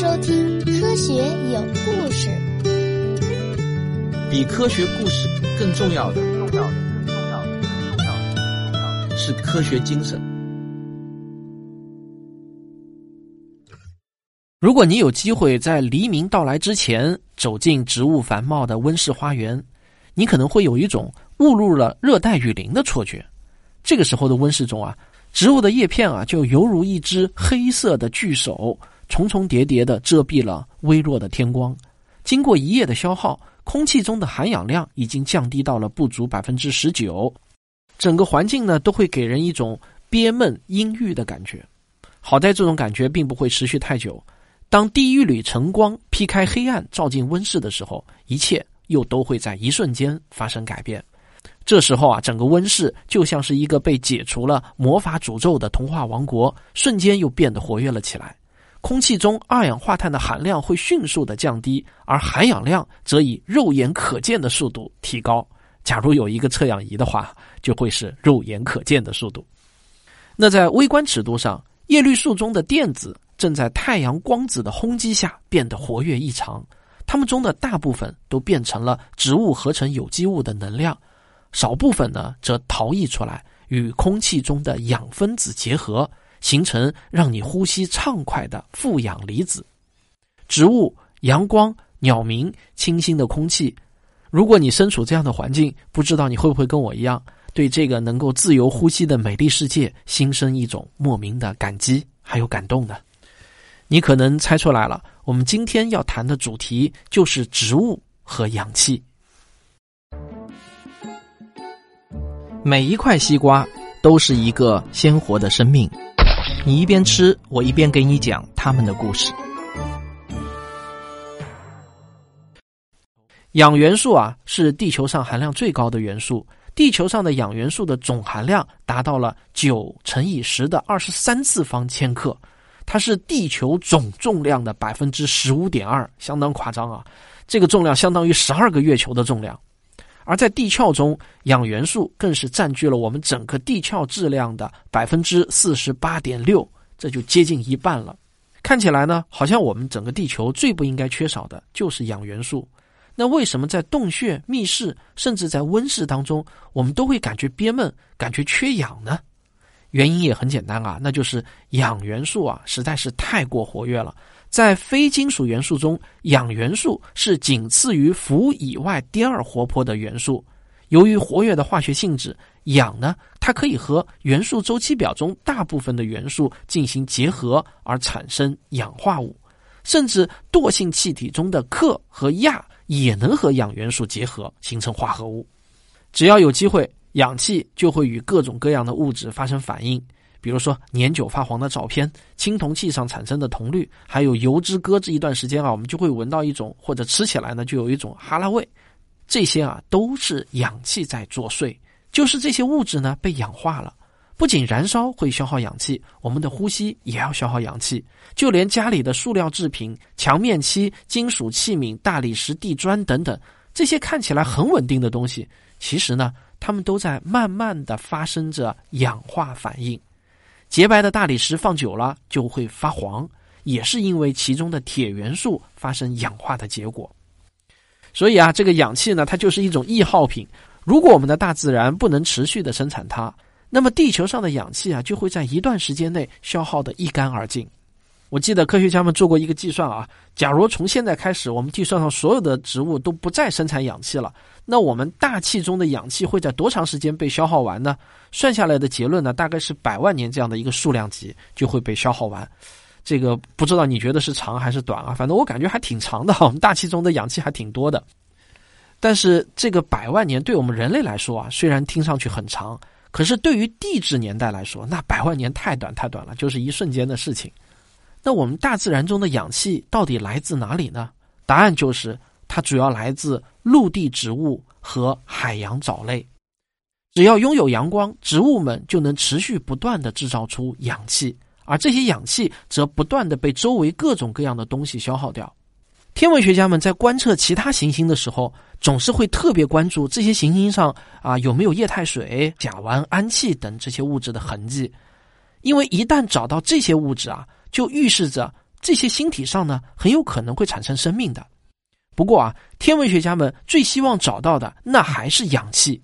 收听《科学有故事》。比科学故事更重要的，重要的，更重要的，更重要的，是科学精神。如果你有机会在黎明到来之前走进植物繁茂的温室花园，你可能会有一种误入了热带雨林的错觉。这个时候的温室中啊，植物的叶片啊，就犹如一只黑色的巨手，重重叠叠的遮蔽了微弱的天光。经过一夜的消耗，空气中的含氧量已经降低到了不足百分之十九，整个环境呢都会给人一种憋闷阴郁的感觉。好在这种感觉并不会持续太久。当第一缕晨光劈开黑暗，照进温室的时候，一切又都会在一瞬间发生改变。这时候啊，整个温室就像是一个被解除了魔法诅咒的童话王国，瞬间又变得活跃了起来。空气中二氧化碳的含量会迅速的降低，而含氧量则以肉眼可见的速度提高。假如有一个测氧仪的话，就会是肉眼可见的速度。那在微观尺度上，叶绿素中的电子正在太阳光子的轰击下变得活跃异常，它们中的大部分都变成了植物合成有机物的能量。少部分呢，则逃逸出来，与空气中的氧分子结合，形成让你呼吸畅快的负氧离子。植物、阳光、鸟鸣、清新的空气，如果你身处这样的环境，不知道你会不会跟我一样，对这个能够自由呼吸的美丽世界，心生一种莫名的感激还有感动呢？你可能猜出来了，我们今天要谈的主题就是植物和氧气。每一块西瓜都是一个鲜活的生命，你一边吃，我一边给你讲他们的故事。氧元素啊，是地球上含量最高的元素。地球上的氧元素的总含量达到了九乘以十的二十三次方千克，它是地球总重量的百分之十五点二，相当夸张啊！这个重量相当于十二个月球的重量。而在地壳中，氧元素更是占据了我们整个地壳质量的百分之四十八点六，这就接近一半了。看起来呢，好像我们整个地球最不应该缺少的就是氧元素。那为什么在洞穴、密室，甚至在温室当中，我们都会感觉憋闷、感觉缺氧呢？原因也很简单啊，那就是氧元素啊实在是太过活跃了。在非金属元素中，氧元素是仅次于氟以外第二活泼的元素。由于活跃的化学性质，氧呢，它可以和元素周期表中大部分的元素进行结合而产生氧化物，甚至惰性气体中的氪和氩也能和氧元素结合形成化合物。只要有机会，氧气就会与各种各样的物质发生反应。比如说年久发黄的照片、青铜器上产生的铜绿，还有油脂搁置一段时间啊，我们就会闻到一种或者吃起来呢就有一种哈喇味。这些啊都是氧气在作祟，就是这些物质呢被氧化了。不仅燃烧会消耗氧气，我们的呼吸也要消耗氧气。就连家里的塑料制品、墙面漆、金属器皿、大理石地砖等等这些看起来很稳定的东西，其实呢，它们都在慢慢的发生着氧化反应。洁白的大理石放久了就会发黄，也是因为其中的铁元素发生氧化的结果。所以啊，这个氧气呢，它就是一种易耗品。如果我们的大自然不能持续的生产它，那么地球上的氧气啊，就会在一段时间内消耗的一干二净。我记得科学家们做过一个计算啊，假如从现在开始，我们地球上所有的植物都不再生产氧气了，那我们大气中的氧气会在多长时间被消耗完呢？算下来的结论呢，大概是百万年这样的一个数量级就会被消耗完。这个不知道你觉得是长还是短啊？反正我感觉还挺长的，我们大气中的氧气还挺多的。但是这个百万年对我们人类来说啊，虽然听上去很长，可是对于地质年代来说，那百万年太短太短了，就是一瞬间的事情。那我们大自然中的氧气到底来自哪里呢？答案就是它主要来自陆地植物和海洋藻类。只要拥有阳光，植物们就能持续不断的制造出氧气，而这些氧气则不断的被周围各种各样的东西消耗掉。天文学家们在观测其他行星的时候，总是会特别关注这些行星上啊有没有液态水、甲烷、氨气等这些物质的痕迹，因为一旦找到这些物质啊。就预示着这些星体上呢，很有可能会产生生命的。不过啊，天文学家们最希望找到的那还是氧气。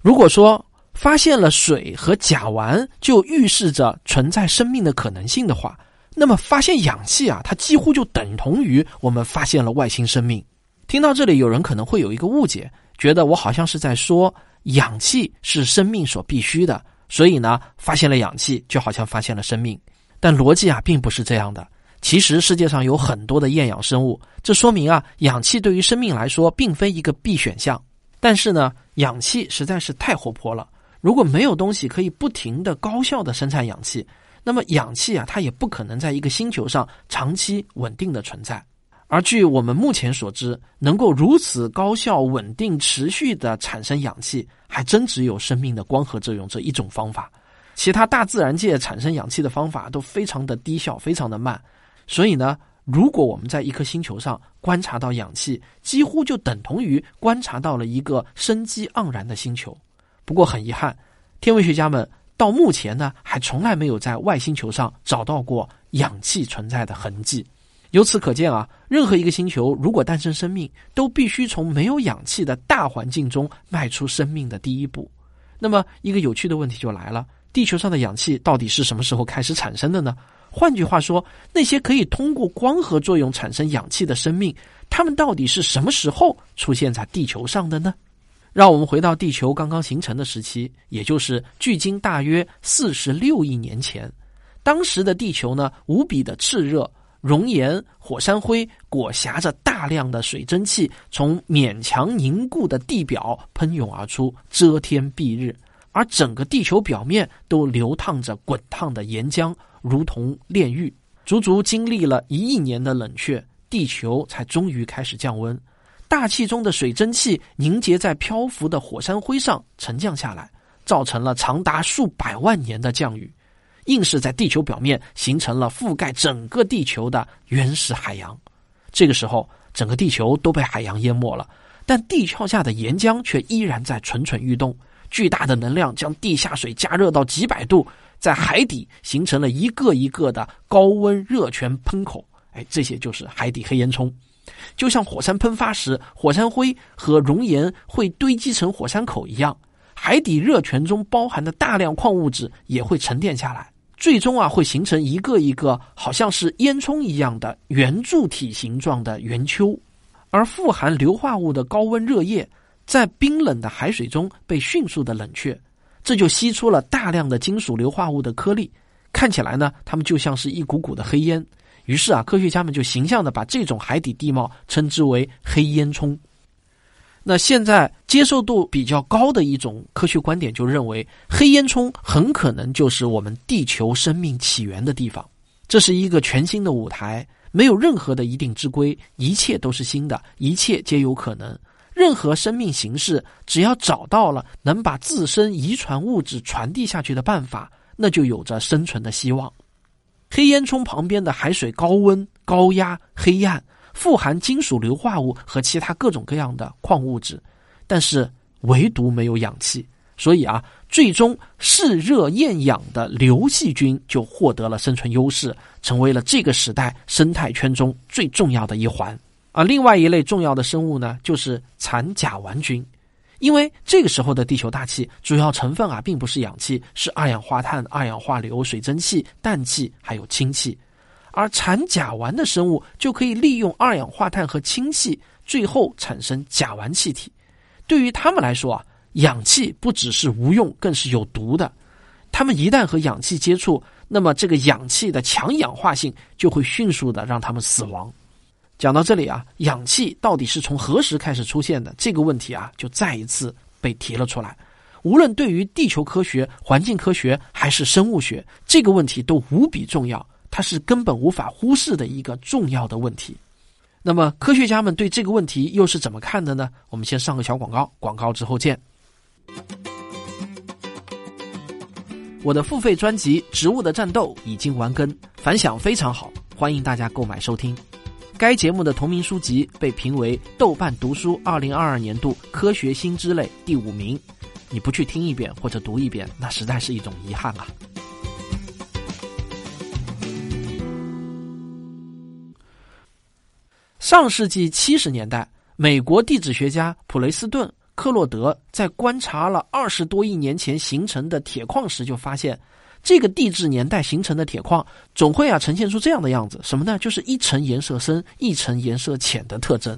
如果说发现了水和甲烷，就预示着存在生命的可能性的话，那么发现氧气啊，它几乎就等同于我们发现了外星生命。听到这里，有人可能会有一个误解，觉得我好像是在说氧气是生命所必须的，所以呢，发现了氧气就好像发现了生命。但逻辑啊，并不是这样的。其实世界上有很多的厌氧生物，这说明啊，氧气对于生命来说并非一个必选项。但是呢，氧气实在是太活泼了，如果没有东西可以不停的高效的生产氧气，那么氧气啊，它也不可能在一个星球上长期稳定的存在。而据我们目前所知，能够如此高效、稳定、持续的产生氧气，还真只有生命的光合作用这一种方法。其他大自然界产生氧气的方法都非常的低效，非常的慢。所以呢，如果我们在一颗星球上观察到氧气，几乎就等同于观察到了一个生机盎然的星球。不过很遗憾，天文学家们到目前呢，还从来没有在外星球上找到过氧气存在的痕迹。由此可见啊，任何一个星球如果诞生生命，都必须从没有氧气的大环境中迈出生命的第一步。那么，一个有趣的问题就来了：地球上的氧气到底是什么时候开始产生的呢？换句话说，那些可以通过光合作用产生氧气的生命，它们到底是什么时候出现在地球上的呢？让我们回到地球刚刚形成的时期，也就是距今大约四十六亿年前。当时的地球呢，无比的炽热，熔岩、火山灰裹挟着大量的水蒸气，从勉强凝固的地表喷涌而出，遮天蔽日，而整个地球表面都流淌着滚烫的岩浆。如同炼狱，足足经历了一亿年的冷却，地球才终于开始降温。大气中的水蒸气凝结在漂浮的火山灰上，沉降下来，造成了长达数百万年的降雨，硬是在地球表面形成了覆盖整个地球的原始海洋。这个时候，整个地球都被海洋淹没了，但地壳下的岩浆却依然在蠢蠢欲动。巨大的能量将地下水加热到几百度。在海底形成了一个一个的高温热泉喷口，哎，这些就是海底黑烟囱。就像火山喷发时，火山灰和熔岩会堆积成火山口一样，海底热泉中包含的大量矿物质也会沉淀下来，最终啊会形成一个一个好像是烟囱一样的圆柱体形状的圆丘。而富含硫化物的高温热液在冰冷的海水中被迅速的冷却。这就吸出了大量的金属硫化物的颗粒，看起来呢，它们就像是一股股的黑烟。于是啊，科学家们就形象的把这种海底地貌称之为“黑烟囱”。那现在接受度比较高的一种科学观点就认为，黑烟囱很可能就是我们地球生命起源的地方。这是一个全新的舞台，没有任何的一定之规，一切都是新的，一切皆有可能。任何生命形式，只要找到了能把自身遗传物质传递下去的办法，那就有着生存的希望。黑烟囱旁边的海水高温、高压、黑暗，富含金属硫化物和其他各种各样的矿物质，但是唯独没有氧气。所以啊，最终嗜热厌氧的硫细菌就获得了生存优势，成为了这个时代生态圈中最重要的一环。啊，另外一类重要的生物呢，就是产甲烷菌，因为这个时候的地球大气主要成分啊，并不是氧气，是二氧化碳、二氧化硫、水蒸气、氮气还有氢气，而产甲烷的生物就可以利用二氧化碳和氢气，最后产生甲烷气体。对于他们来说啊，氧气不只是无用，更是有毒的。他们一旦和氧气接触，那么这个氧气的强氧化性就会迅速的让他们死亡。讲到这里啊，氧气到底是从何时开始出现的？这个问题啊，就再一次被提了出来。无论对于地球科学、环境科学还是生物学，这个问题都无比重要，它是根本无法忽视的一个重要的问题。那么，科学家们对这个问题又是怎么看的呢？我们先上个小广告，广告之后见。我的付费专辑《植物的战斗》已经完更，反响非常好，欢迎大家购买收听。该节目的同名书籍被评为豆瓣读书二零二二年度科学新知类第五名，你不去听一遍或者读一遍，那实在是一种遗憾啊。上世纪七十年代，美国地质学家普雷斯顿·克洛德在观察了二十多亿年前形成的铁矿时，就发现，这个地质年代形成的铁矿总会啊呈现出这样的样子，什么呢？就是一层颜色深，一层颜色浅的特征。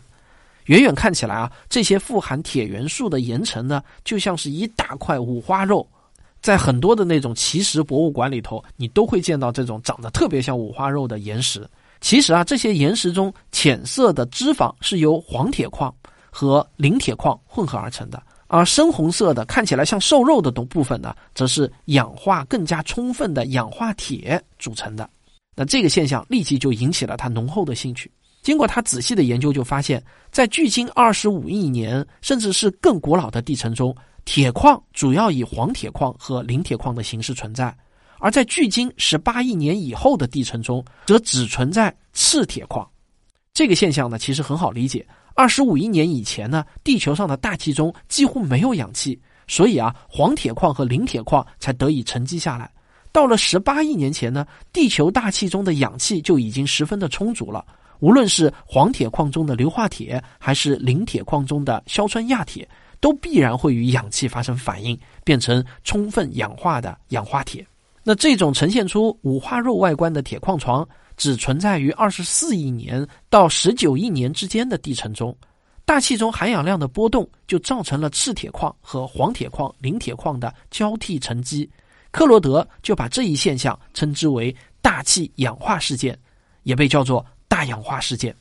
远远看起来啊，这些富含铁元素的岩层呢，就像是一大块五花肉。在很多的那种奇石博物馆里头，你都会见到这种长得特别像五花肉的岩石。其实啊，这些岩石中浅色的脂肪是由黄铁矿和磷铁矿混合而成的，而深红色的看起来像瘦肉的东部分呢，则是氧化更加充分的氧化铁组成的。那这个现象立即就引起了他浓厚的兴趣。经过他仔细的研究，就发现，在距今二十五亿年甚至是更古老的地层中。铁矿主要以黄铁矿和磷铁矿的形式存在，而在距今十八亿年以后的地层中，则只存在赤铁矿。这个现象呢，其实很好理解。二十五亿年以前呢，地球上的大气中几乎没有氧气，所以啊，黄铁矿和磷铁矿才得以沉积下来。到了十八亿年前呢，地球大气中的氧气就已经十分的充足了。无论是黄铁矿中的硫化铁，还是磷铁矿中的硝酸亚铁。都必然会与氧气发生反应，变成充分氧化的氧化铁。那这种呈现出五花肉外观的铁矿床，只存在于二十四亿年到十九亿年之间的地层中。大气中含氧量的波动，就造成了赤铁矿和黄铁矿、磷铁矿的交替沉积。克罗德就把这一现象称之为大气氧化事件，也被叫做大氧化事件。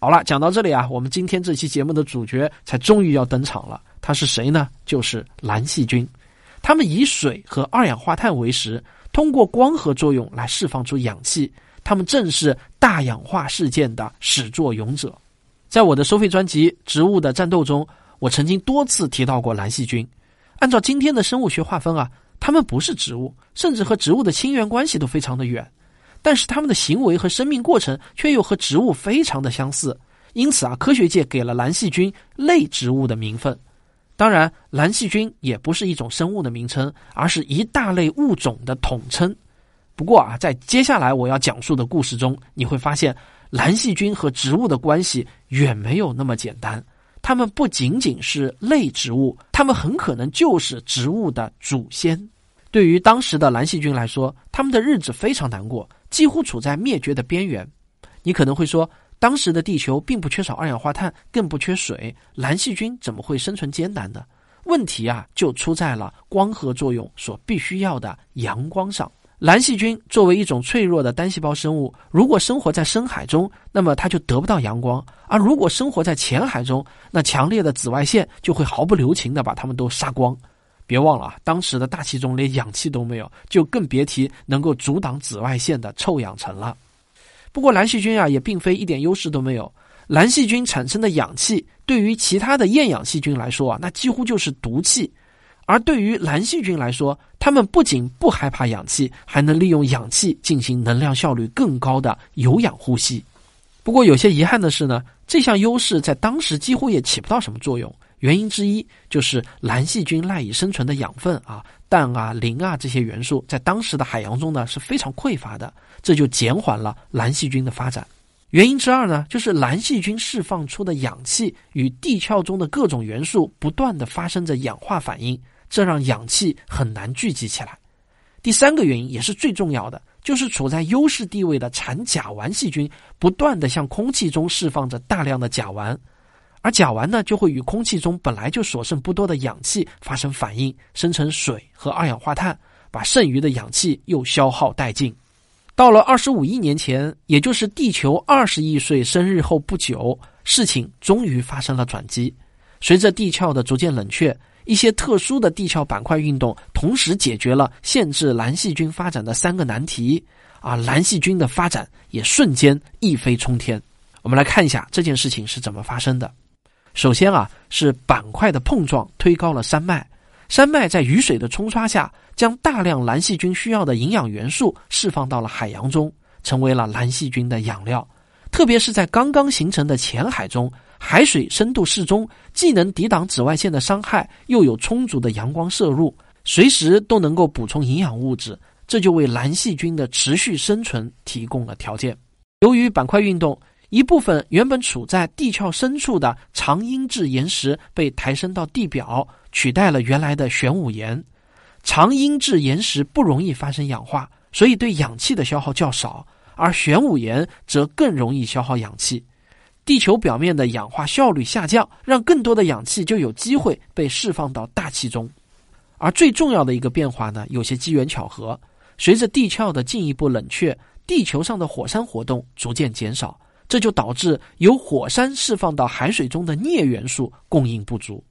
好了，讲到这里啊，我们今天这期节目的主角才终于要登场了。他是谁呢？就是蓝细菌，它们以水和二氧化碳为食，通过光合作用来释放出氧气。它们正是大氧化事件的始作俑者。在我的收费专辑《植物的战斗》中，我曾经多次提到过蓝细菌。按照今天的生物学划分啊，它们不是植物，甚至和植物的亲缘关系都非常的远。但是它们的行为和生命过程却又和植物非常的相似，因此啊，科学界给了蓝细菌类植物的名分。当然，蓝细菌也不是一种生物的名称，而是一大类物种的统称。不过啊，在接下来我要讲述的故事中，你会发现蓝细菌和植物的关系远没有那么简单。它们不仅仅是类植物，它们很可能就是植物的祖先。对于当时的蓝细菌来说，他们的日子非常难过，几乎处在灭绝的边缘。你可能会说。当时的地球并不缺少二氧化碳，更不缺水，蓝细菌怎么会生存艰难呢？问题啊，就出在了光合作用所必须要的阳光上。蓝细菌作为一种脆弱的单细胞生物，如果生活在深海中，那么它就得不到阳光；而如果生活在浅海中，那强烈的紫外线就会毫不留情的把它们都杀光。别忘了啊，当时的大气中连氧气都没有，就更别提能够阻挡紫外线的臭氧层了。不过蓝细菌啊也并非一点优势都没有，蓝细菌产生的氧气对于其他的厌氧细菌来说啊，那几乎就是毒气，而对于蓝细菌来说，它们不仅不害怕氧气，还能利用氧气进行能量效率更高的有氧呼吸。不过有些遗憾的是呢，这项优势在当时几乎也起不到什么作用。原因之一就是蓝细菌赖以生存的养分啊，氮啊、磷啊这些元素在当时的海洋中呢是非常匮乏的，这就减缓了蓝细菌的发展。原因之二呢，就是蓝细菌释放出的氧气与地壳中的各种元素不断的发生着氧化反应，这让氧气很难聚集起来。第三个原因也是最重要的，就是处在优势地位的产甲烷细菌不断的向空气中释放着大量的甲烷。而甲烷呢，就会与空气中本来就所剩不多的氧气发生反应，生成水和二氧化碳，把剩余的氧气又消耗殆尽。到了二十五亿年前，也就是地球二十亿岁生日后不久，事情终于发生了转机。随着地壳的逐渐冷却，一些特殊的地壳板块运动同时解决了限制蓝细菌发展的三个难题，啊蓝细菌的发展也瞬间一飞冲天。我们来看一下这件事情是怎么发生的。首先啊，是板块的碰撞推高了山脉，山脉在雨水的冲刷下，将大量蓝细菌需要的营养元素释放到了海洋中，成为了蓝细菌的养料。特别是在刚刚形成的浅海中，海水深度适中，既能抵挡紫外线的伤害，又有充足的阳光摄入，随时都能够补充营养物质，这就为蓝细菌的持续生存提供了条件。由于板块运动。一部分原本处在地壳深处的长英质岩石被抬升到地表，取代了原来的玄武岩。长英质岩石不容易发生氧化，所以对氧气的消耗较少，而玄武岩则更容易消耗氧气。地球表面的氧化效率下降，让更多的氧气就有机会被释放到大气中。而最重要的一个变化呢，有些机缘巧合。随着地壳的进一步冷却，地球上的火山活动逐渐减少，这就导致由火山释放到海水中的镍元素供应不足。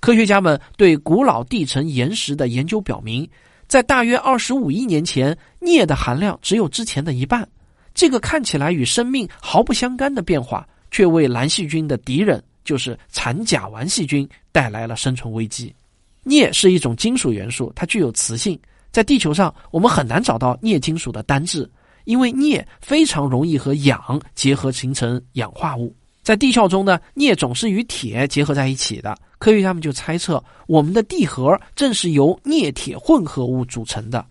科学家们对古老地层岩石的研究表明，在大约二十五亿年前，镍的含量只有之前的一半。这个看起来与生命毫不相干的变化，却为蓝细菌的敌人，就是产甲烷细菌带来了生存危机。镍是一种金属元素，它具有磁性。在地球上，我们很难找到镍金属的单质，因为镍非常容易和氧结合形成氧化物。在地壳中呢，镍总是与铁结合在一起的。科学家们就猜测，我们的地核正是由镍铁混合物组成的。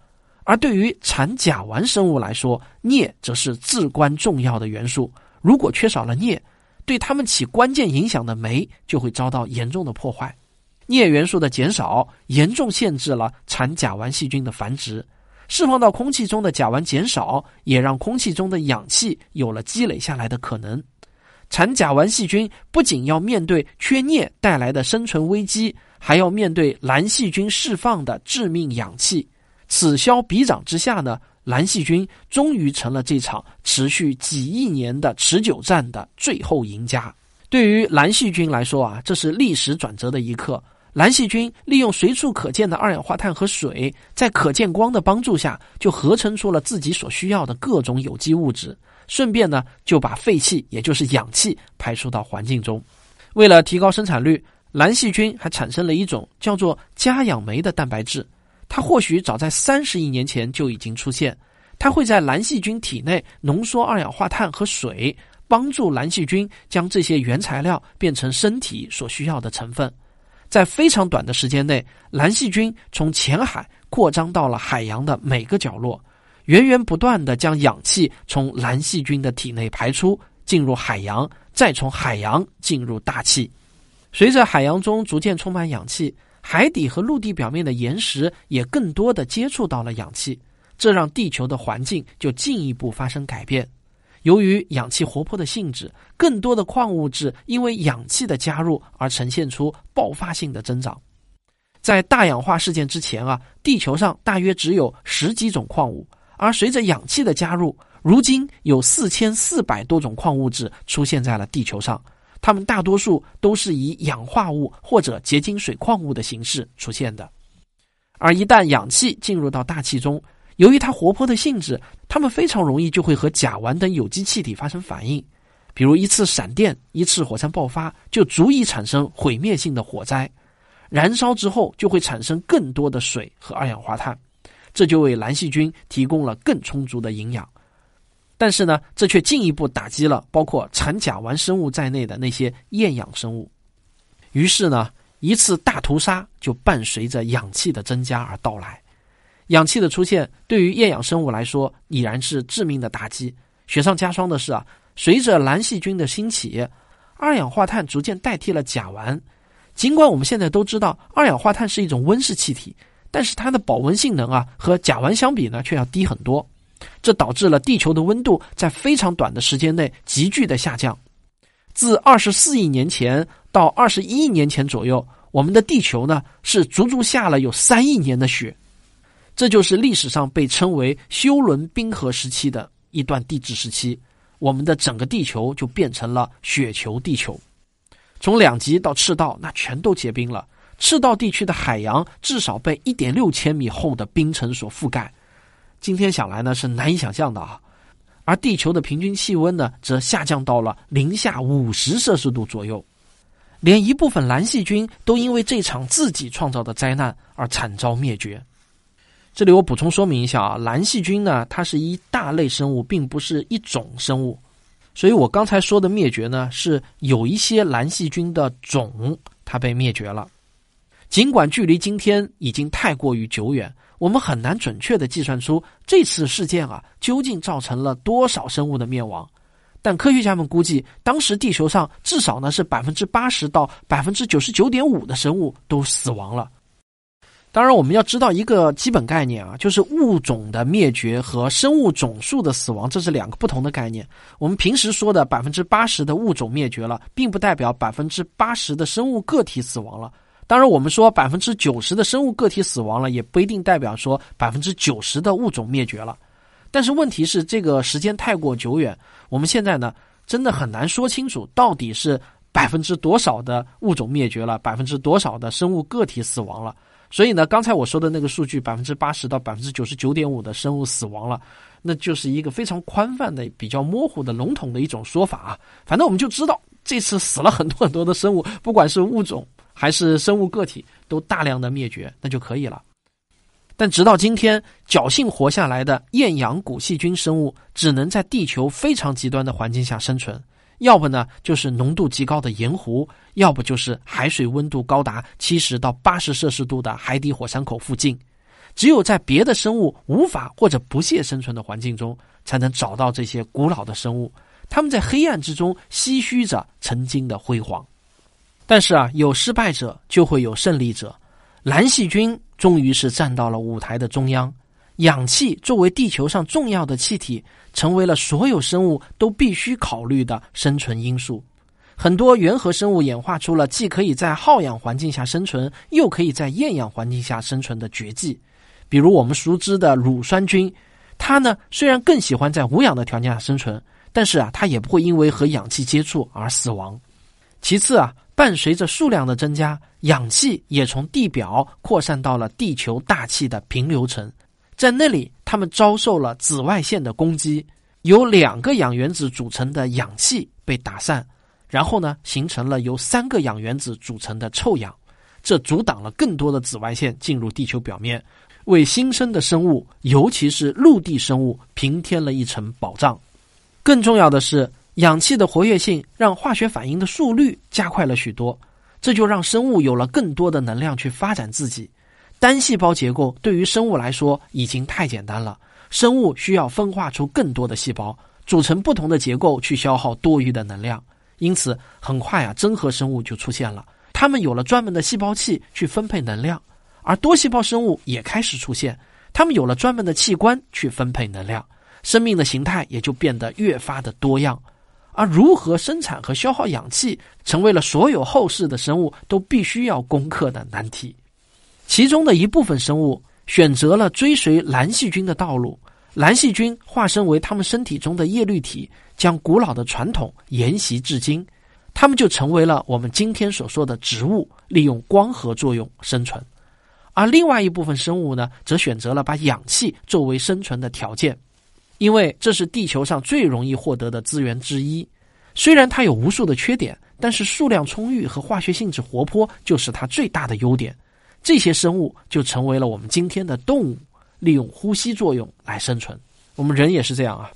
而对于产甲烷生物来说，镍则是至关重要的元素。如果缺少了镍，对它们起关键影响的酶就会遭到严重的破坏。镍元素的减少严重限制了产甲烷细菌的繁殖，释放到空气中的甲烷减少，也让空气中的氧气有了积累下来的可能。产甲烷细菌不仅要面对缺镍带来的生存危机，还要面对蓝细菌释放的致命氧气。此消彼长之下呢，蓝细菌终于成了这场持续几亿年的持久战的最后赢家。对于蓝细菌来说啊，这是历史转折的一刻。蓝细菌利用随处可见的二氧化碳和水，在可见光的帮助下，就合成出了自己所需要的各种有机物质，顺便呢就把废气，也就是氧气排出到环境中。为了提高生产率，蓝细菌还产生了一种叫做加氧酶的蛋白质。它或许早在三十亿年前就已经出现，它会在蓝细菌体内浓缩二氧化碳和水，帮助蓝细菌将这些原材料变成身体所需要的成分。在非常短的时间内，蓝细菌从浅海扩张到了海洋的每个角落，源源不断的将氧气从蓝细菌的体内排出，进入海洋，再从海洋进入大气。随着海洋中逐渐充满氧气。海底和陆地表面的岩石也更多的接触到了氧气，这让地球的环境就进一步发生改变。由于氧气活泼的性质，更多的矿物质因为氧气的加入而呈现出爆发性的增长。在大氧化事件之前啊，地球上大约只有十几种矿物，而随着氧气的加入，如今有四千四百多种矿物质出现在了地球上。它们大多数都是以氧化物或者结晶水矿物的形式出现的，而一旦氧气进入到大气中，由于它活泼的性质，它们非常容易就会和甲烷等有机气体发生反应，比如一次闪电、一次火山爆发就足以产生毁灭性的火灾，燃烧之后就会产生更多的水和二氧化碳，这就为蓝细菌提供了更充足的营养。但是呢，这却进一步打击了包括产甲烷生物在内的那些厌氧生物。于是呢，一次大屠杀就伴随着氧气的增加而到来。氧气的出现对于厌氧生物来说已然是致命的打击。雪上加霜的是啊，随着蓝细菌的兴起，二氧化碳逐渐代替了甲烷。尽管我们现在都知道二氧化碳是一种温室气体，但是它的保温性能啊和甲烷相比呢却要低很多。这导致了地球的温度在非常短的时间内急剧的下降。自二十四亿年前到二十一亿年前左右，我们的地球呢是足足下了有三亿年的雪。这就是历史上被称为休伦冰河时期的一段地质时期。我们的整个地球就变成了雪球地球。从两极到赤道，那全都结冰了。赤道地区的海洋至少被一点六千米厚的冰层所覆盖。今天想来呢是难以想象的啊，而地球的平均气温呢则下降到了零下五十摄氏度左右，连一部分蓝细菌都因为这场自己创造的灾难而惨遭灭绝。这里我补充说明一下啊，蓝细菌呢它是一大类生物，并不是一种生物，所以我刚才说的灭绝呢是有一些蓝细菌的种它被灭绝了，尽管距离今天已经太过于久远。我们很难准确的计算出这次事件啊究竟造成了多少生物的灭亡，但科学家们估计，当时地球上至少呢是百分之八十到百分之九十九点五的生物都死亡了。当然，我们要知道一个基本概念啊，就是物种的灭绝和生物总数的死亡，这是两个不同的概念。我们平时说的百分之八十的物种灭绝了，并不代表百分之八十的生物个体死亡了。当然，我们说百分之九十的生物个体死亡了，也不一定代表说百分之九十的物种灭绝了。但是问题是，这个时间太过久远，我们现在呢，真的很难说清楚到底是百分之多少的物种灭绝了，百分之多少的生物个体死亡了。所以呢，刚才我说的那个数据，百分之八十到百分之九十九点五的生物死亡了，那就是一个非常宽泛的、比较模糊的、笼统的一种说法啊。反正我们就知道，这次死了很多很多的生物，不管是物种还是生物个体，都大量的灭绝，那就可以了。但直到今天，侥幸活下来的厌氧古细菌生物，只能在地球非常极端的环境下生存。要不呢，就是浓度极高的盐湖；要不就是海水温度高达七十到八十摄氏度的海底火山口附近。只有在别的生物无法或者不屑生存的环境中，才能找到这些古老的生物。他们在黑暗之中唏嘘着曾经的辉煌。但是啊，有失败者就会有胜利者。蓝细菌终于是站到了舞台的中央。氧气作为地球上重要的气体，成为了所有生物都必须考虑的生存因素。很多原核生物演化出了既可以在耗氧环境下生存，又可以在厌氧环境下生存的绝技。比如我们熟知的乳酸菌，它呢虽然更喜欢在无氧的条件下生存，但是啊，它也不会因为和氧气接触而死亡。其次啊，伴随着数量的增加，氧气也从地表扩散到了地球大气的平流层。在那里，它们遭受了紫外线的攻击，由两个氧原子组成的氧气被打散，然后呢，形成了由三个氧原子组成的臭氧，这阻挡了更多的紫外线进入地球表面，为新生的生物，尤其是陆地生物平添了一层保障。更重要的是，氧气的活跃性让化学反应的速率加快了许多，这就让生物有了更多的能量去发展自己。单细胞结构对于生物来说已经太简单了，生物需要分化出更多的细胞，组成不同的结构去消耗多余的能量。因此，很快啊，真核生物就出现了，它们有了专门的细胞器去分配能量；而多细胞生物也开始出现，它们有了专门的器官去分配能量，生命的形态也就变得越发的多样。而如何生产和消耗氧气，成为了所有后世的生物都必须要攻克的难题。其中的一部分生物选择了追随蓝细菌的道路，蓝细菌化身为他们身体中的叶绿体，将古老的传统沿袭至今，它们就成为了我们今天所说的植物，利用光合作用生存。而另外一部分生物呢，则选择了把氧气作为生存的条件，因为这是地球上最容易获得的资源之一。虽然它有无数的缺点，但是数量充裕和化学性质活泼就是它最大的优点。这些生物就成为了我们今天的动物，利用呼吸作用来生存。我们人也是这样啊。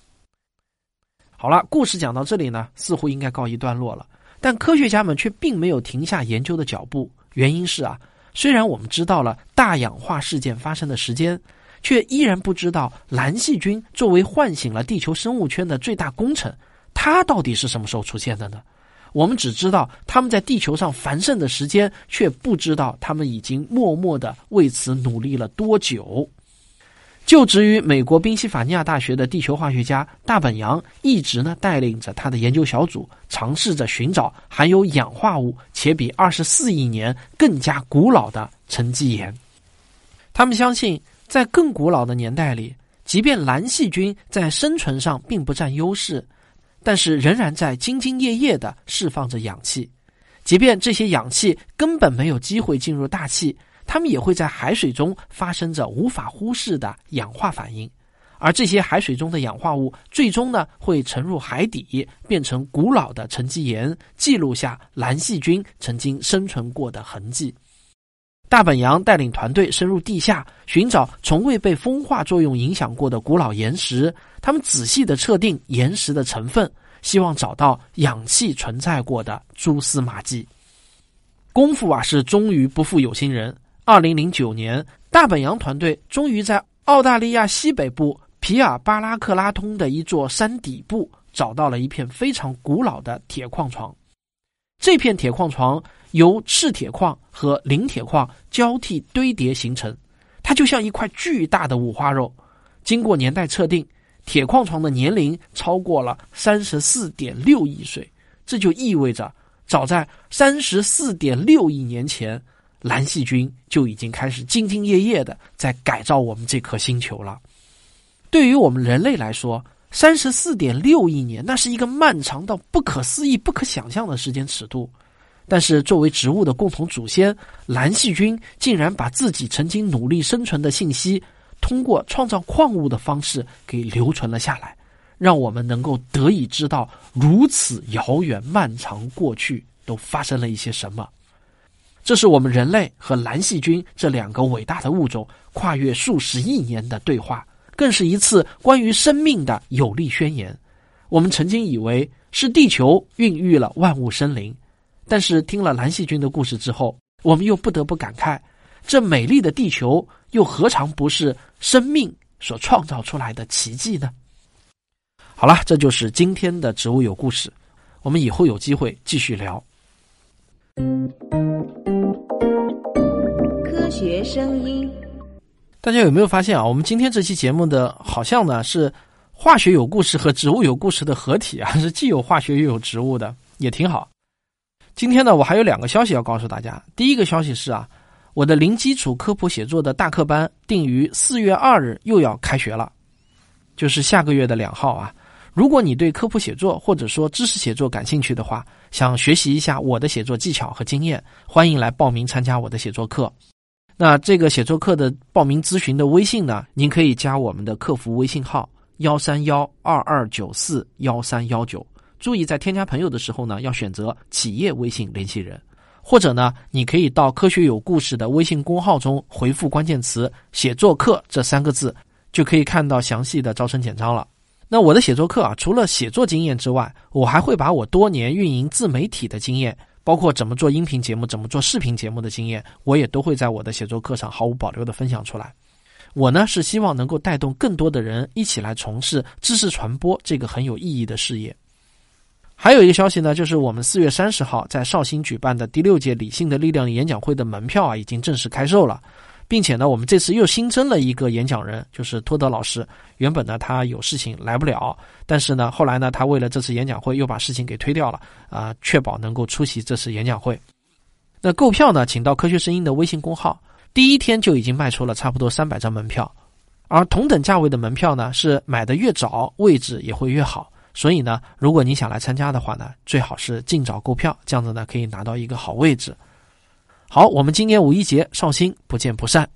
好了，故事讲到这里呢，似乎应该告一段落了。但科学家们却并没有停下研究的脚步，原因是啊，虽然我们知道了大氧化事件发生的时间，却依然不知道蓝细菌作为唤醒了地球生物圈的最大功臣，它到底是什么时候出现的呢？我们只知道他们在地球上繁盛的时间，却不知道他们已经默默的为此努力了多久。就职于美国宾夕法尼亚大学的地球化学家大本洋，一直呢带领着他的研究小组，尝试着寻找含有氧化物且比二十四亿年更加古老的沉积岩。他们相信，在更古老的年代里，即便蓝细菌在生存上并不占优势。但是仍然在兢兢业业地释放着氧气，即便这些氧气根本没有机会进入大气，它们也会在海水中发生着无法忽视的氧化反应，而这些海水中的氧化物最终呢会沉入海底，变成古老的沉积岩，记录下蓝细菌曾经生存过的痕迹。大本洋带领团队深入地下，寻找从未被风化作用影响过的古老岩石。他们仔细的测定岩石的成分，希望找到氧气存在过的蛛丝马迹。功夫啊，是终于不负有心人。二零零九年，大本洋团队终于在澳大利亚西北部皮尔巴拉克拉通的一座山底部找到了一片非常古老的铁矿床。这片铁矿床由赤铁矿和磷铁矿交替堆叠形成，它就像一块巨大的五花肉。经过年代测定，铁矿床的年龄超过了三十四点六亿岁，这就意味着早在三十四点六亿年前，蓝细菌就已经开始兢兢业业的在改造我们这颗星球了。对于我们人类来说，三十四点六亿年，那是一个漫长到不可思议、不可想象的时间尺度。但是，作为植物的共同祖先，蓝细菌竟然把自己曾经努力生存的信息，通过创造矿物的方式给留存了下来，让我们能够得以知道如此遥远漫长过去都发生了一些什么。这是我们人类和蓝细菌这两个伟大的物种跨越数十亿年的对话。更是一次关于生命的有力宣言。我们曾经以为是地球孕育了万物生灵，但是听了蓝细菌的故事之后，我们又不得不感慨：这美丽的地球又何尝不是生命所创造出来的奇迹呢？好了，这就是今天的植物有故事。我们以后有机会继续聊。科学声音。大家有没有发现啊？我们今天这期节目的好像呢是化学有故事和植物有故事的合体啊，是既有化学又有植物的，也挺好。今天呢，我还有两个消息要告诉大家。第一个消息是啊，我的零基础科普写作的大课班定于四月二日又要开学了，就是下个月的两号啊。如果你对科普写作或者说知识写作感兴趣的话，想学习一下我的写作技巧和经验，欢迎来报名参加我的写作课。那这个写作课的报名咨询的微信呢？您可以加我们的客服微信号幺三幺二二九四幺三幺九。注意在添加朋友的时候呢，要选择企业微信联系人，或者呢，你可以到科学有故事的微信公号中回复关键词“写作课”这三个字，就可以看到详细的招生简章了。那我的写作课啊，除了写作经验之外，我还会把我多年运营自媒体的经验。包括怎么做音频节目、怎么做视频节目的经验，我也都会在我的写作课上毫无保留的分享出来。我呢是希望能够带动更多的人一起来从事知识传播这个很有意义的事业。还有一个消息呢，就是我们四月三十号在绍兴举办的第六届理性的力量演讲会的门票啊，已经正式开售了。并且呢，我们这次又新增了一个演讲人，就是托德老师。原本呢，他有事情来不了，但是呢，后来呢，他为了这次演讲会又把事情给推掉了啊，确保能够出席这次演讲会。那购票呢，请到科学声音的微信公号，第一天就已经卖出了差不多三百张门票。而同等价位的门票呢，是买的越早，位置也会越好。所以呢，如果你想来参加的话呢，最好是尽早购票，这样子呢，可以拿到一个好位置。好，我们今年五一节绍兴不见不散。